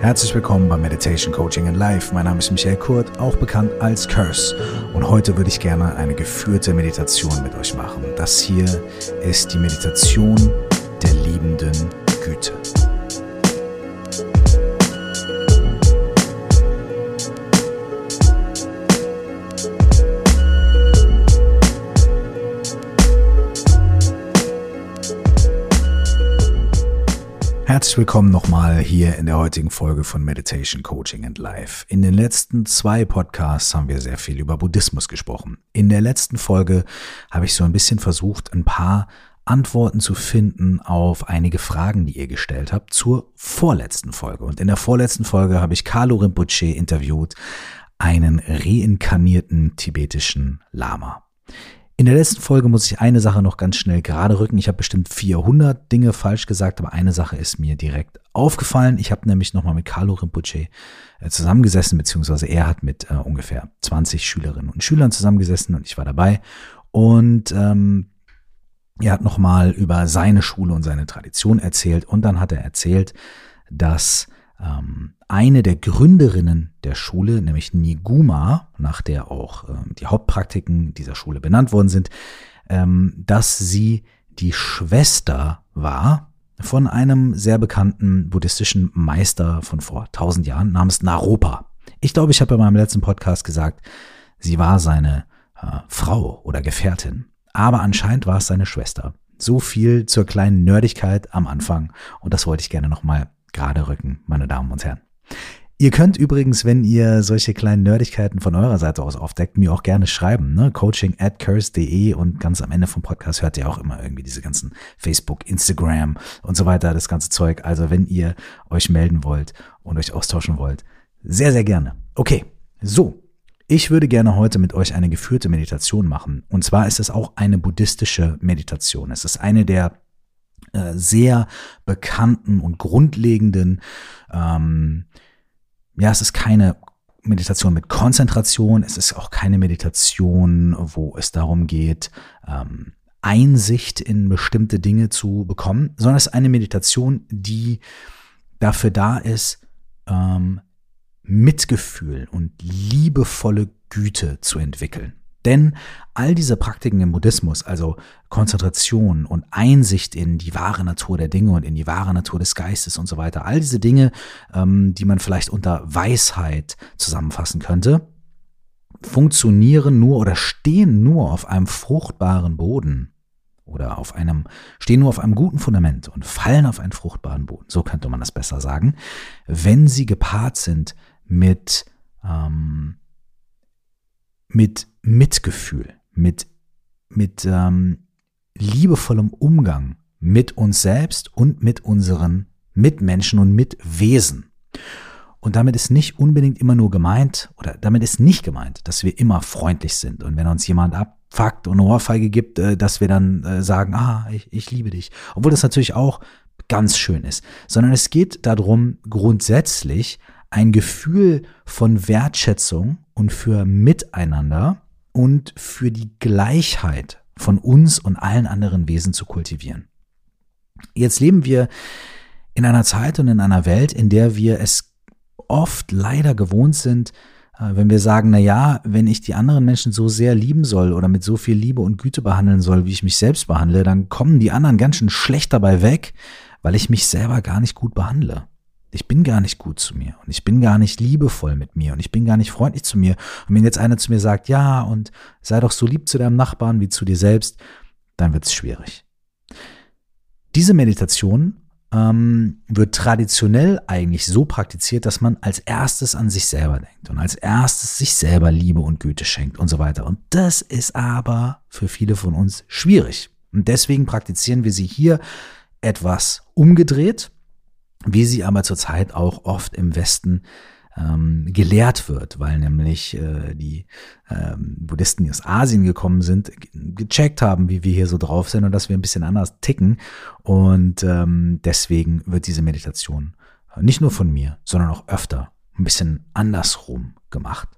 Herzlich willkommen bei Meditation Coaching in Life. Mein Name ist Michael Kurt, auch bekannt als Curse. Und heute würde ich gerne eine geführte Meditation mit euch machen. Das hier ist die Meditation der liebenden Herzlich willkommen nochmal hier in der heutigen Folge von Meditation Coaching and Life. In den letzten zwei Podcasts haben wir sehr viel über Buddhismus gesprochen. In der letzten Folge habe ich so ein bisschen versucht, ein paar Antworten zu finden auf einige Fragen, die ihr gestellt habt zur vorletzten Folge. Und in der vorletzten Folge habe ich Carlo Rinpoche interviewt, einen reinkarnierten tibetischen Lama. In der letzten Folge muss ich eine Sache noch ganz schnell gerade rücken. Ich habe bestimmt 400 Dinge falsch gesagt, aber eine Sache ist mir direkt aufgefallen. Ich habe nämlich nochmal mit Carlo Rinpoche äh, zusammengesessen, beziehungsweise er hat mit äh, ungefähr 20 Schülerinnen und Schülern zusammengesessen und ich war dabei. Und ähm, er hat nochmal über seine Schule und seine Tradition erzählt und dann hat er erzählt, dass ähm, eine der Gründerinnen der Schule, nämlich Niguma, nach der auch ähm, die Hauptpraktiken dieser Schule benannt worden sind, ähm, dass sie die Schwester war von einem sehr bekannten buddhistischen Meister von vor tausend Jahren namens Naropa. Ich glaube, ich habe in meinem letzten Podcast gesagt, sie war seine äh, Frau oder Gefährtin. Aber anscheinend war es seine Schwester. So viel zur kleinen Nerdigkeit am Anfang. Und das wollte ich gerne nochmal gerade rücken, meine Damen und Herren. Ihr könnt übrigens, wenn ihr solche kleinen Nerdigkeiten von eurer Seite aus aufdeckt, mir auch gerne schreiben. Ne? Coaching at curse.de und ganz am Ende vom Podcast hört ihr auch immer irgendwie diese ganzen Facebook, Instagram und so weiter, das ganze Zeug. Also wenn ihr euch melden wollt und euch austauschen wollt, sehr, sehr gerne. Okay, so. Ich würde gerne heute mit euch eine geführte Meditation machen. Und zwar ist es auch eine buddhistische Meditation. Es ist eine der äh, sehr bekannten und grundlegenden, ähm, ja, es ist keine Meditation mit Konzentration, es ist auch keine Meditation, wo es darum geht, ähm, Einsicht in bestimmte Dinge zu bekommen, sondern es ist eine Meditation, die dafür da ist, ähm, Mitgefühl und liebevolle Güte zu entwickeln. Denn all diese Praktiken im Buddhismus, also Konzentration und Einsicht in die wahre Natur der Dinge und in die wahre Natur des Geistes und so weiter, all diese Dinge, ähm, die man vielleicht unter Weisheit zusammenfassen könnte, funktionieren nur oder stehen nur auf einem fruchtbaren Boden oder auf einem, stehen nur auf einem guten Fundament und fallen auf einen fruchtbaren Boden, so könnte man das besser sagen, wenn sie gepaart sind mit ähm, mit Mitgefühl, mit, mit ähm, liebevollem Umgang mit uns selbst und mit unseren Mitmenschen und Mitwesen. Und damit ist nicht unbedingt immer nur gemeint, oder damit ist nicht gemeint, dass wir immer freundlich sind. Und wenn uns jemand abfuckt und eine Ohrfeige gibt, äh, dass wir dann äh, sagen, ah, ich, ich liebe dich. Obwohl das natürlich auch ganz schön ist. Sondern es geht darum, grundsätzlich ein Gefühl von Wertschätzung und für Miteinander und für die Gleichheit von uns und allen anderen Wesen zu kultivieren. Jetzt leben wir in einer Zeit und in einer Welt, in der wir es oft leider gewohnt sind, äh, wenn wir sagen, na ja, wenn ich die anderen Menschen so sehr lieben soll oder mit so viel Liebe und Güte behandeln soll, wie ich mich selbst behandle, dann kommen die anderen ganz schön schlecht dabei weg, weil ich mich selber gar nicht gut behandle ich bin gar nicht gut zu mir und ich bin gar nicht liebevoll mit mir und ich bin gar nicht freundlich zu mir. Und wenn jetzt einer zu mir sagt, ja, und sei doch so lieb zu deinem Nachbarn wie zu dir selbst, dann wird es schwierig. Diese Meditation ähm, wird traditionell eigentlich so praktiziert, dass man als erstes an sich selber denkt und als erstes sich selber Liebe und Güte schenkt und so weiter. Und das ist aber für viele von uns schwierig. Und deswegen praktizieren wir sie hier etwas umgedreht wie sie aber zurzeit auch oft im Westen ähm, gelehrt wird, weil nämlich äh, die ähm, Buddhisten, die aus Asien gekommen sind, gecheckt haben, wie wir hier so drauf sind und dass wir ein bisschen anders ticken. Und ähm, deswegen wird diese Meditation nicht nur von mir, sondern auch öfter ein bisschen andersrum gemacht.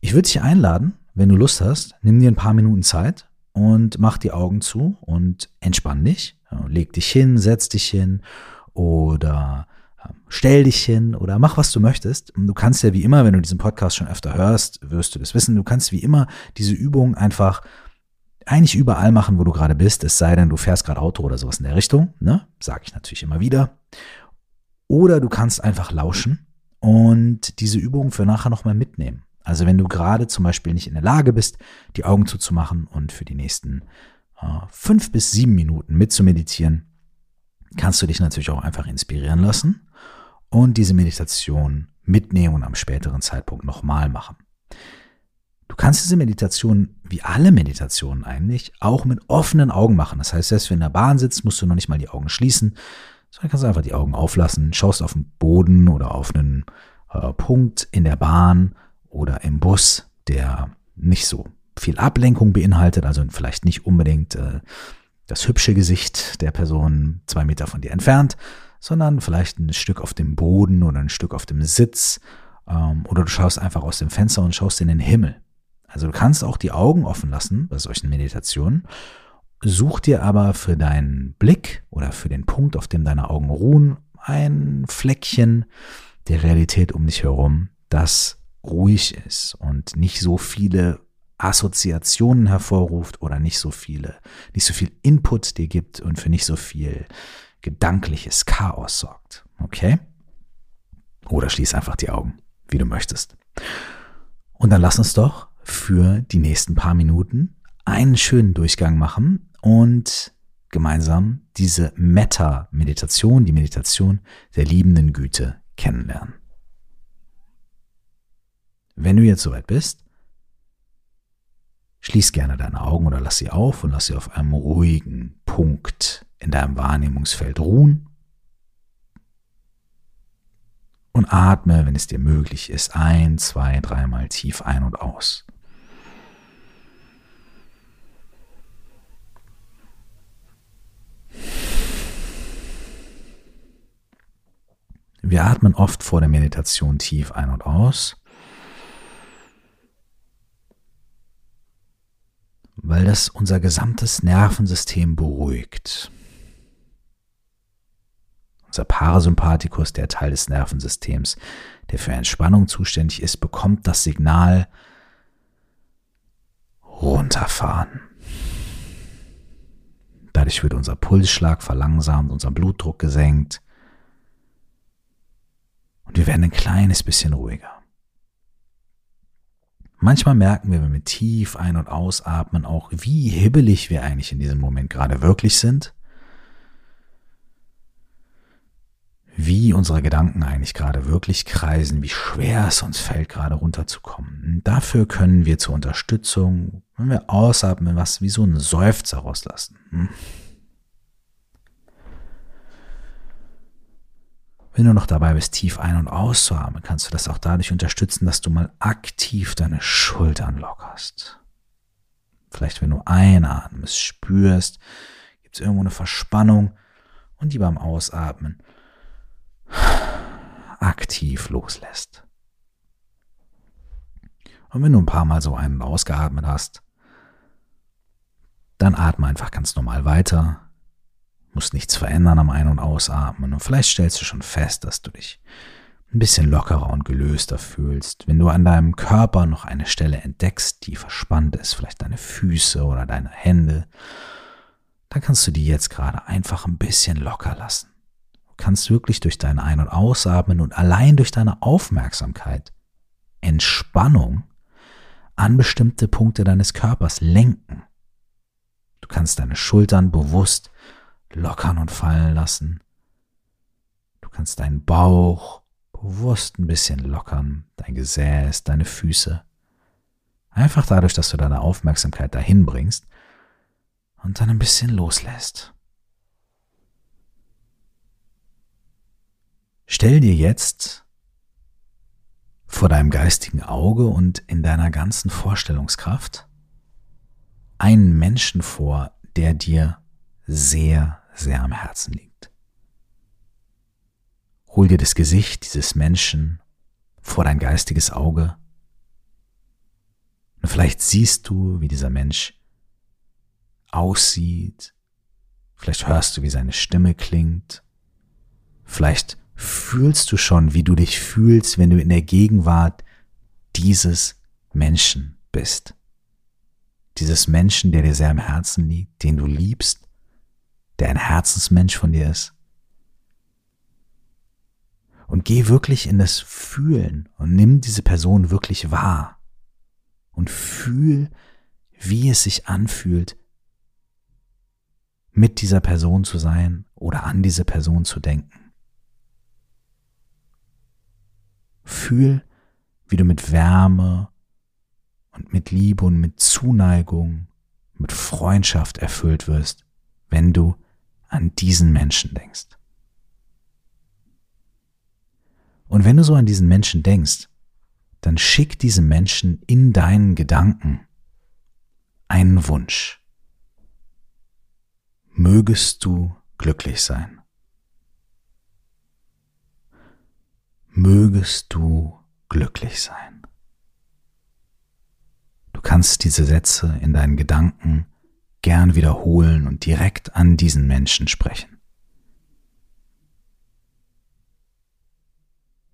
Ich würde dich einladen, wenn du Lust hast, nimm dir ein paar Minuten Zeit und mach die Augen zu und entspann dich. Leg dich hin, setz dich hin oder stell dich hin oder mach, was du möchtest. Du kannst ja wie immer, wenn du diesen Podcast schon öfter hörst, wirst du das wissen, du kannst wie immer diese Übung einfach eigentlich überall machen, wo du gerade bist, es sei denn, du fährst gerade Auto oder sowas in der Richtung, ne? Sag ich natürlich immer wieder. Oder du kannst einfach lauschen und diese Übung für nachher nochmal mitnehmen. Also wenn du gerade zum Beispiel nicht in der Lage bist, die Augen zuzumachen und für die nächsten äh, fünf bis sieben Minuten mitzumeditieren, kannst du dich natürlich auch einfach inspirieren lassen und diese Meditation mitnehmen und am späteren Zeitpunkt nochmal machen. Du kannst diese Meditation, wie alle Meditationen eigentlich, auch mit offenen Augen machen. Das heißt, selbst wenn du in der Bahn sitzt, musst du noch nicht mal die Augen schließen, sondern kannst einfach die Augen auflassen, schaust auf den Boden oder auf einen äh, Punkt in der Bahn oder im Bus, der nicht so viel Ablenkung beinhaltet, also vielleicht nicht unbedingt äh, das hübsche Gesicht der Person zwei Meter von dir entfernt, sondern vielleicht ein Stück auf dem Boden oder ein Stück auf dem Sitz ähm, oder du schaust einfach aus dem Fenster und schaust in den Himmel. Also du kannst auch die Augen offen lassen bei solchen Meditationen, such dir aber für deinen Blick oder für den Punkt, auf dem deine Augen ruhen, ein Fleckchen der Realität um dich herum, das ruhig ist und nicht so viele Assoziationen hervorruft oder nicht so viele, nicht so viel Input dir gibt und für nicht so viel gedankliches Chaos sorgt. Okay? Oder schließ einfach die Augen, wie du möchtest. Und dann lass uns doch für die nächsten paar Minuten einen schönen Durchgang machen und gemeinsam diese Meta-Meditation, die Meditation der liebenden Güte kennenlernen. Wenn du jetzt soweit bist, schließ gerne deine Augen oder lass sie auf und lass sie auf einem ruhigen Punkt in deinem Wahrnehmungsfeld ruhen. Und atme, wenn es dir möglich ist, ein, zwei, dreimal tief ein und aus. Wir atmen oft vor der Meditation tief ein und aus, weil das unser gesamtes Nervensystem beruhigt. Unser Parasympathikus, der Teil des Nervensystems, der für Entspannung zuständig ist, bekommt das Signal runterfahren. Dadurch wird unser Pulsschlag verlangsamt, unser Blutdruck gesenkt und wir werden ein kleines bisschen ruhiger. Manchmal merken wir, wenn wir tief ein- und ausatmen, auch wie hibbelig wir eigentlich in diesem Moment gerade wirklich sind. Wie unsere Gedanken eigentlich gerade wirklich kreisen, wie schwer es uns fällt, gerade runterzukommen. Dafür können wir zur Unterstützung, wenn wir ausatmen, was wie so ein Seufzer rauslassen. Hm? Wenn du noch dabei bist, tief ein- und auszuatmen, kannst du das auch dadurch unterstützen, dass du mal aktiv deine Schultern lockerst. Vielleicht, wenn du einatmest, spürst, gibt es irgendwo eine Verspannung und die beim Ausatmen aktiv loslässt. Und wenn du ein paar Mal so einen ausgeatmet hast, dann atme einfach ganz normal weiter musst nichts verändern am Ein- und Ausatmen und vielleicht stellst du schon fest, dass du dich ein bisschen lockerer und gelöster fühlst. Wenn du an deinem Körper noch eine Stelle entdeckst, die verspannt ist, vielleicht deine Füße oder deine Hände, dann kannst du die jetzt gerade einfach ein bisschen locker lassen. Du kannst wirklich durch dein Ein- und Ausatmen und allein durch deine Aufmerksamkeit Entspannung an bestimmte Punkte deines Körpers lenken. Du kannst deine Schultern bewusst lockern und fallen lassen. Du kannst deinen Bauch bewusst ein bisschen lockern, dein Gesäß, deine Füße. Einfach dadurch, dass du deine Aufmerksamkeit dahin bringst und dann ein bisschen loslässt. Stell dir jetzt vor deinem geistigen Auge und in deiner ganzen Vorstellungskraft einen Menschen vor, der dir sehr, sehr am Herzen liegt. Hol dir das Gesicht dieses Menschen vor dein geistiges Auge und vielleicht siehst du, wie dieser Mensch aussieht, vielleicht hörst du, wie seine Stimme klingt, vielleicht fühlst du schon, wie du dich fühlst, wenn du in der Gegenwart dieses Menschen bist. Dieses Menschen, der dir sehr am Herzen liegt, den du liebst, der ein Herzensmensch von dir ist. Und geh wirklich in das Fühlen und nimm diese Person wirklich wahr. Und fühl, wie es sich anfühlt, mit dieser Person zu sein oder an diese Person zu denken. Fühl, wie du mit Wärme und mit Liebe und mit Zuneigung, mit Freundschaft erfüllt wirst, wenn du an diesen Menschen denkst. Und wenn du so an diesen Menschen denkst, dann schick diesem Menschen in deinen Gedanken einen Wunsch. Mögest du glücklich sein. Mögest du glücklich sein. Du kannst diese Sätze in deinen Gedanken gern wiederholen und direkt an diesen Menschen sprechen.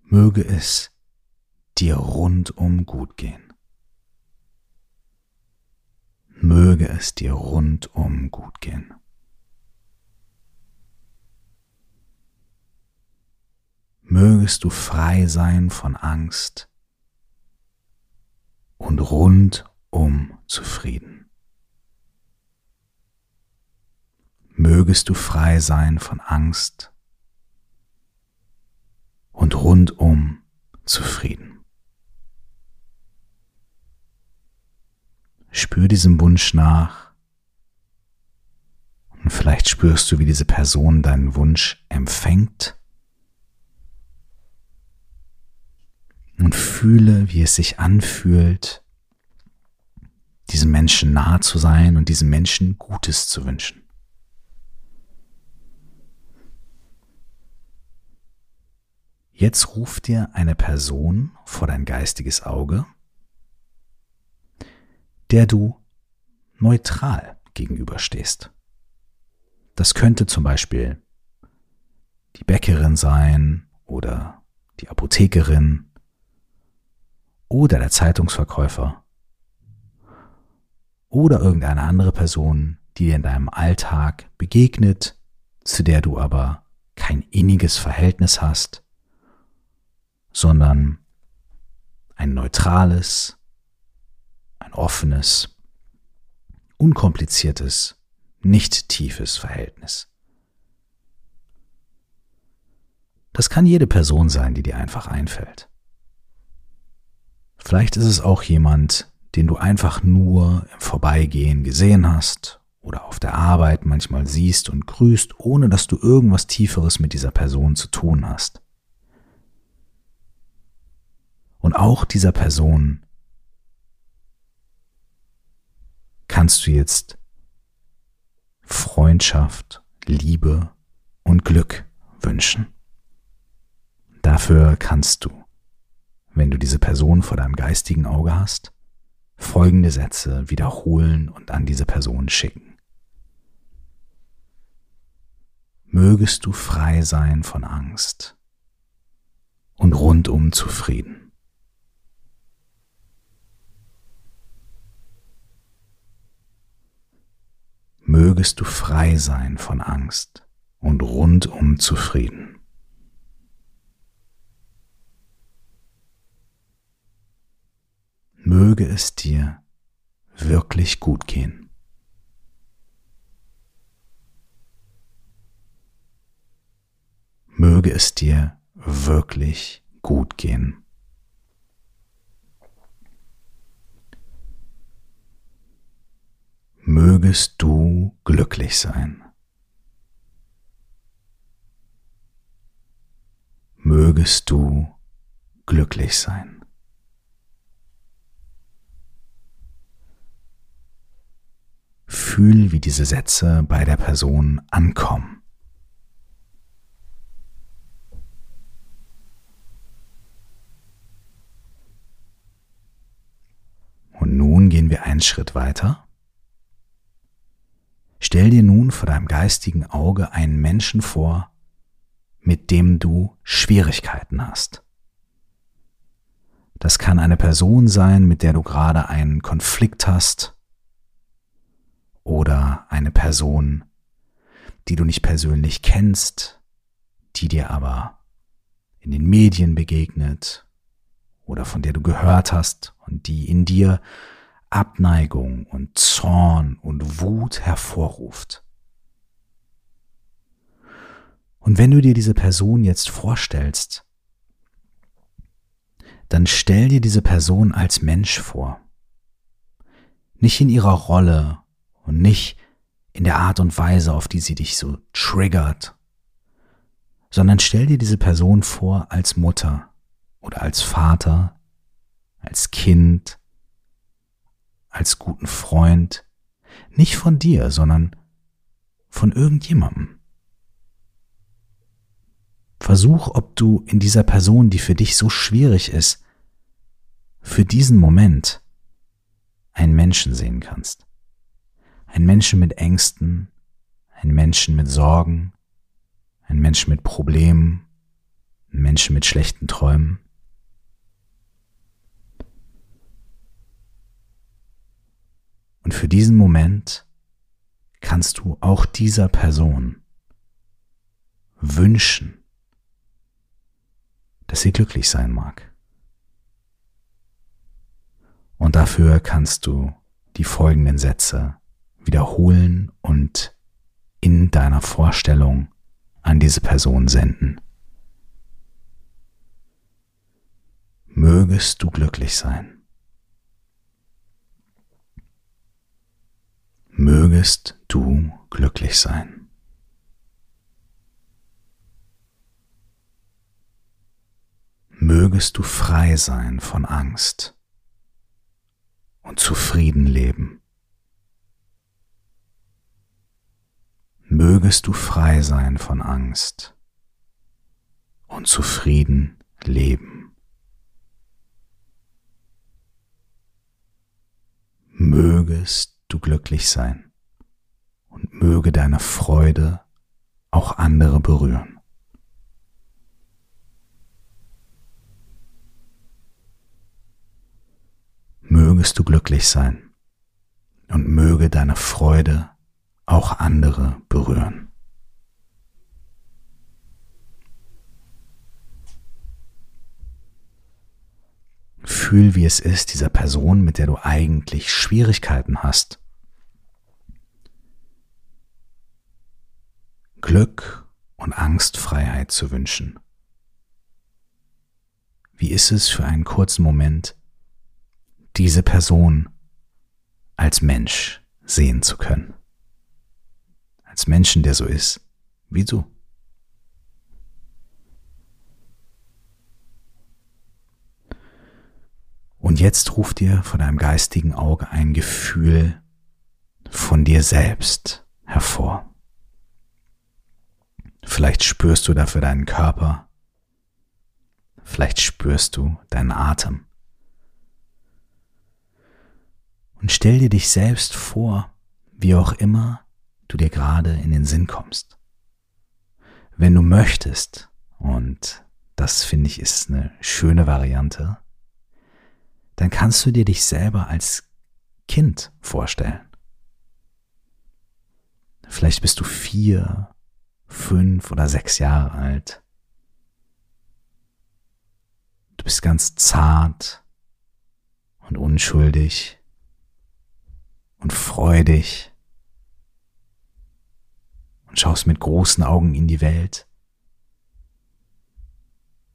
Möge es dir rundum gut gehen. Möge es dir rundum gut gehen. Mögest du frei sein von Angst und rundum zufrieden. Mögest du frei sein von Angst und rundum zufrieden. Spür diesem Wunsch nach und vielleicht spürst du, wie diese Person deinen Wunsch empfängt und fühle, wie es sich anfühlt, diesem Menschen nahe zu sein und diesem Menschen Gutes zu wünschen. Jetzt ruft dir eine Person vor dein geistiges Auge, der du neutral gegenüberstehst. Das könnte zum Beispiel die Bäckerin sein oder die Apothekerin oder der Zeitungsverkäufer oder irgendeine andere Person, die dir in deinem Alltag begegnet, zu der du aber kein inniges Verhältnis hast, sondern ein neutrales, ein offenes, unkompliziertes, nicht tiefes Verhältnis. Das kann jede Person sein, die dir einfach einfällt. Vielleicht ist es auch jemand, den du einfach nur im Vorbeigehen gesehen hast oder auf der Arbeit manchmal siehst und grüßt, ohne dass du irgendwas Tieferes mit dieser Person zu tun hast. Und auch dieser Person kannst du jetzt Freundschaft, Liebe und Glück wünschen. Dafür kannst du wenn du diese Person vor deinem geistigen Auge hast, folgende Sätze wiederholen und an diese Person schicken. Mögest du frei sein von Angst und rundum zufrieden. Mögest du frei sein von Angst und rundum zufrieden. möge es dir wirklich gut gehen. Möge es dir wirklich gut gehen. Mögest du glücklich sein. Mögest du glücklich sein. Fühl, wie diese Sätze bei der Person ankommen. Und nun gehen wir einen Schritt weiter. Stell dir nun vor deinem geistigen Auge einen Menschen vor, mit dem du Schwierigkeiten hast. Das kann eine Person sein, mit der du gerade einen Konflikt hast, oder eine Person, die du nicht persönlich kennst, die dir aber in den Medien begegnet oder von der du gehört hast und die in dir Abneigung und Zorn und Wut hervorruft. Und wenn du dir diese Person jetzt vorstellst, dann stell dir diese Person als Mensch vor. Nicht in ihrer Rolle und nicht in der Art und Weise, auf die sie dich so triggert, sondern stell dir diese Person vor als Mutter oder als Vater, als Kind, als guten Freund, nicht von dir, sondern von irgendjemandem. Versuch, ob du in dieser Person, die für dich so schwierig ist, für diesen Moment einen Menschen sehen kannst. Einen Menschen mit Ängsten, einen Menschen mit Sorgen, einen Menschen mit Problemen, einen Menschen mit schlechten Träumen. Und für diesen Moment kannst du auch dieser Person wünschen, dass sie glücklich sein mag. Und dafür kannst du die folgenden Sätze wiederholen und in deiner Vorstellung an diese Person senden. Mögest du glücklich sein. Mögest du glücklich sein. Mögest du frei sein von Angst und zufrieden leben. mögest du frei sein von Angst und zufrieden leben. Mögest du glücklich sein und möge deine Freude auch andere berühren. Mögest du glücklich sein und möge deine Freude auch andere berühren. Fühl, wie es ist, dieser Person, mit der du eigentlich Schwierigkeiten hast, Glück und Angstfreiheit zu wünschen. Wie ist es für einen kurzen Moment, diese Person als Mensch sehen zu können? als Menschen, der so ist wie du. Und jetzt ruft dir vor deinem geistigen Auge ein Gefühl von dir selbst hervor. Vielleicht spürst du dafür deinen Körper. Vielleicht spürst du deinen Atem. Und stell dir dich selbst vor, wie auch immer du dir gerade in den Sinn kommst. Wenn du möchtest, und das finde ich ist eine schöne Variante, dann kannst du dir dich selber als Kind vorstellen. Vielleicht bist du vier, fünf oder sechs Jahre alt. Du bist ganz zart und unschuldig und freudig und schaust mit großen Augen in die Welt.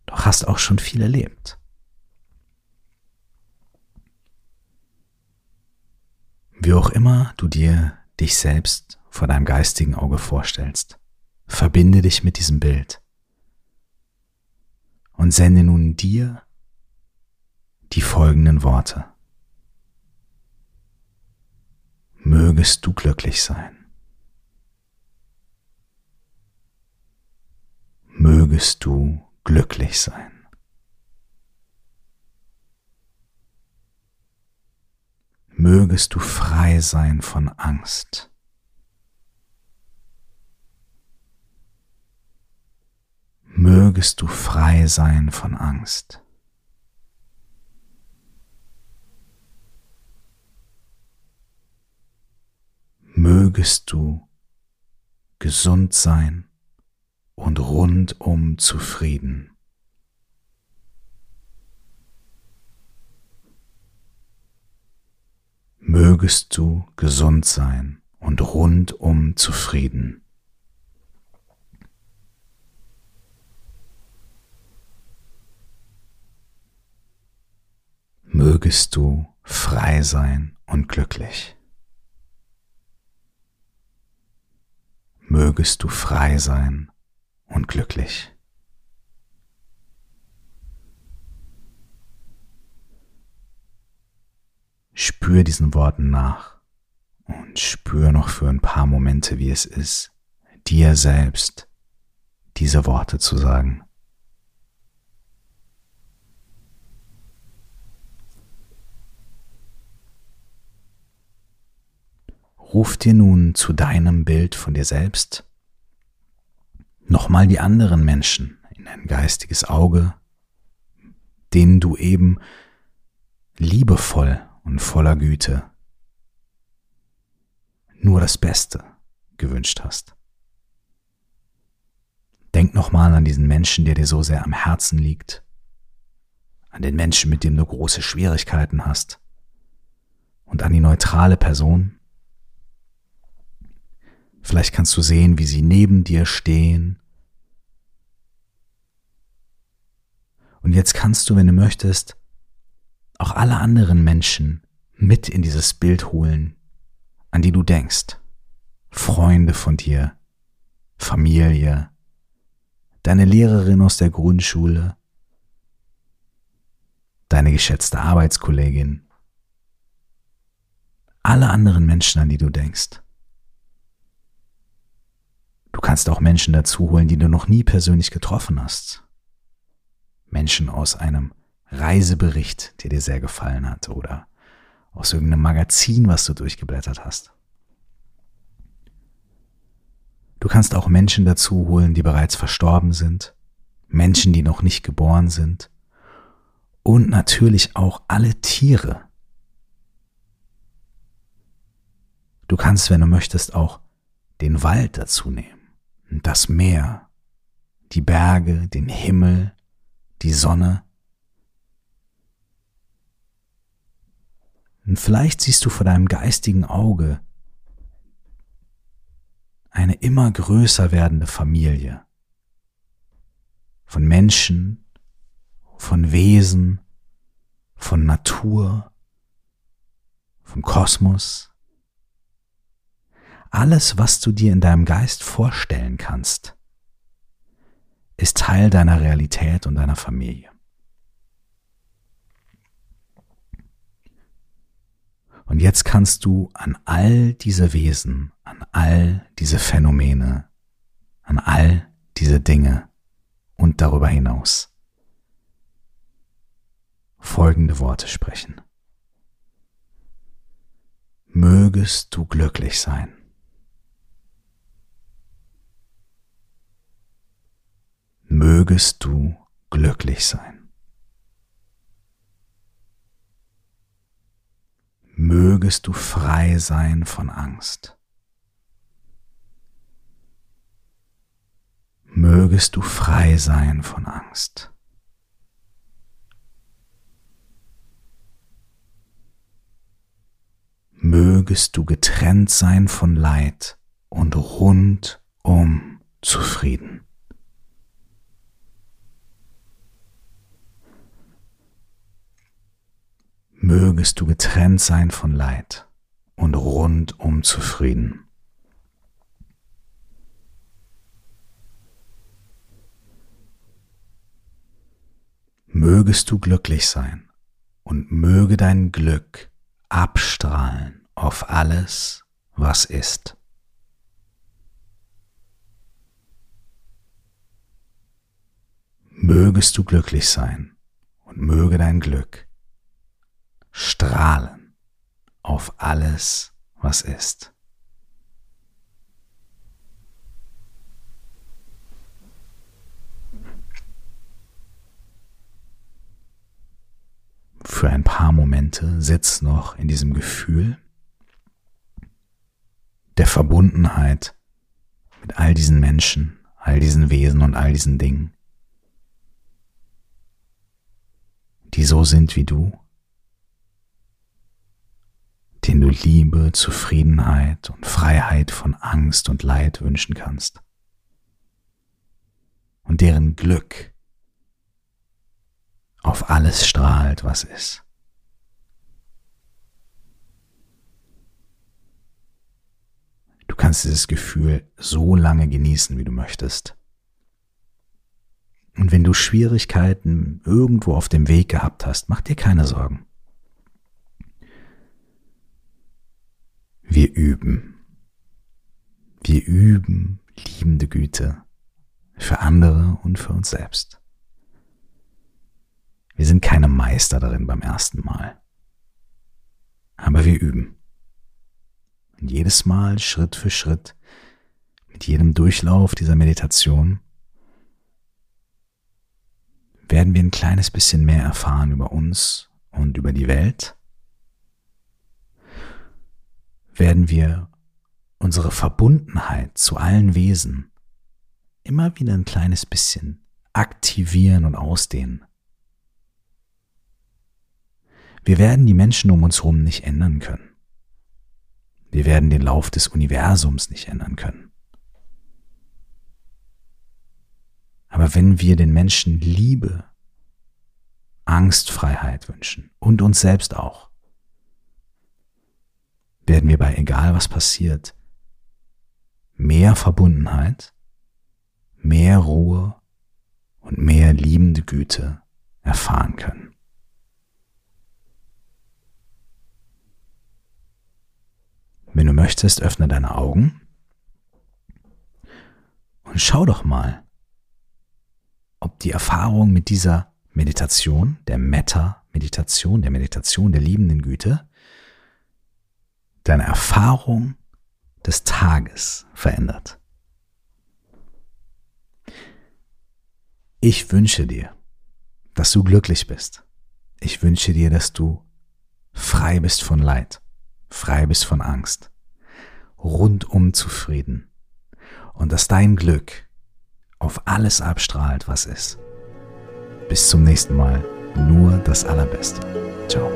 Doch hast auch schon viel erlebt. Wie auch immer du dir dich selbst vor deinem geistigen Auge vorstellst, verbinde dich mit diesem Bild und sende nun dir die folgenden Worte. Mögest du glücklich sein. mögest du glücklich sein. Mögest du frei sein von Angst. Mögest du frei sein von Angst. Mögest du gesund sein und rundum zufrieden. Mögest du gesund sein und rundum zufrieden. Mögest du frei sein und glücklich. Mögest du frei sein und glücklich. Spür diesen Worten nach und spür noch für ein paar Momente, wie es ist, dir selbst diese Worte zu sagen. Ruf dir nun zu deinem Bild von dir selbst nochmal die anderen Menschen in dein geistiges Auge, denen du eben liebevoll und voller Güte nur das Beste gewünscht hast. Denk nochmal an diesen Menschen, der dir so sehr am Herzen liegt, an den Menschen, mit dem du große Schwierigkeiten hast und an die neutrale Person. Vielleicht kannst du sehen, wie sie neben dir stehen. Und jetzt kannst du, wenn du möchtest, auch alle anderen Menschen mit in dieses Bild holen, an die du denkst. Freunde von dir, Familie, deine Lehrerin aus der Grundschule, deine geschätzte Arbeitskollegin, alle anderen Menschen, an die du denkst. Du kannst auch Menschen dazu holen, die du noch nie persönlich getroffen hast. Menschen aus einem Reisebericht, der dir sehr gefallen hat oder aus irgendeinem Magazin, was du durchgeblättert hast. Du kannst auch Menschen dazu holen, die bereits verstorben sind, Menschen, die noch nicht geboren sind und natürlich auch alle Tiere. Du kannst, wenn du möchtest, auch den Wald dazu nehmen, das Meer, die Berge, den Himmel, die Sonne Und vielleicht siehst du vor deinem geistigen Auge eine immer größer werdende Familie von Menschen, von Wesen, von Natur, vom Kosmos. Alles, was du dir in deinem Geist vorstellen kannst, ist Teil deiner Realität und deiner Familie. Und jetzt kannst du an all diese Wesen, an all diese Phänomene, an all diese Dinge und darüber hinaus folgende Worte sprechen. Mögest du glücklich sein. Mögest du glücklich sein. Mögest du frei sein von Angst. Mögest du frei sein von Angst. Mögest du getrennt sein von Leid und rundum zufrieden. Mögest du getrennt sein von Leid und rundum zufrieden. Mögest du glücklich sein und möge dein Glück abstrahlen auf alles, was ist. Mögest du glücklich sein und möge dein Glück strahlen auf alles, was ist. Für ein paar Momente sitzt noch in diesem Gefühl der Verbundenheit mit all diesen Menschen, all diesen Wesen und all diesen Dingen, die so sind wie du Liebe, Zufriedenheit und Freiheit von Angst und Leid wünschen kannst und deren Glück auf alles strahlt, was ist. Du kannst dieses Gefühl so lange genießen, wie du möchtest. Und wenn du Schwierigkeiten irgendwo auf dem Weg gehabt hast, mach dir keine Sorgen. Wir üben. Wir üben liebende Güte für andere und für uns selbst. Wir sind keine Meister darin beim ersten Mal. Aber wir üben. Und jedes Mal Schritt für Schritt, mit jedem Durchlauf dieser Meditation, werden wir ein kleines bisschen mehr erfahren über uns und über die Welt. Werden wir unsere Verbundenheit zu allen Wesen immer wieder ein kleines bisschen aktivieren und ausdehnen. Wir werden die Menschen um uns herum nicht ändern können. Wir werden den Lauf des Universums nicht ändern können. Aber wenn wir den Menschen Liebe, Angstfreiheit wünschen und uns selbst auch, werden wir bei egal was passiert mehr Verbundenheit mehr Ruhe und mehr liebende Güte erfahren können. Wenn du möchtest, öffne deine Augen und schau doch mal, ob die Erfahrung mit dieser Meditation, der Metta-Meditation, der Meditation der liebenden Güte, deine Erfahrung des Tages verändert. Ich wünsche dir, dass du glücklich bist. Ich wünsche dir, dass du frei bist von Leid, frei bist von Angst, rundum zufrieden und dass dein Glück auf alles abstrahlt, was ist. Bis zum nächsten Mal, nur das Allerbeste. Ciao.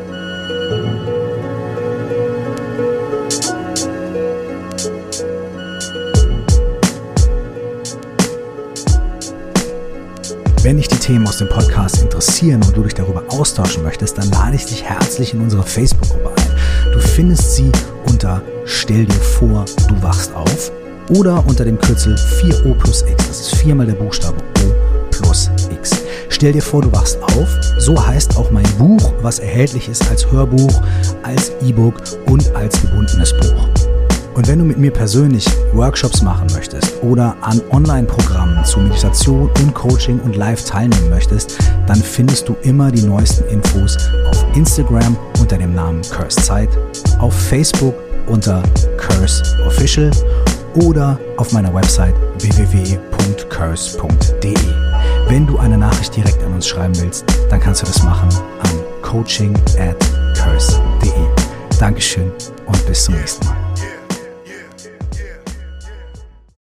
Wenn dich die Themen aus dem Podcast interessieren und du dich darüber austauschen möchtest, dann lade ich dich herzlich in unsere Facebook-Gruppe ein. Du findest sie unter Stell dir vor, du wachst auf oder unter dem Kürzel 4O plus X. Das ist viermal der Buchstabe O plus X. Stell dir vor, du wachst auf. So heißt auch mein Buch, was erhältlich ist als Hörbuch, als E-Book und als gebundenes Buch. Und wenn du mit mir persönlich Workshops machen möchtest oder an Online-Programmen zu Meditation und Coaching und Live teilnehmen möchtest, dann findest du immer die neuesten Infos auf Instagram unter dem Namen Curse Zeit, auf Facebook unter Curse Official oder auf meiner Website www.curse.de. Wenn du eine Nachricht direkt an uns schreiben willst, dann kannst du das machen an coaching at curse.de. Dankeschön und bis zum nächsten Mal.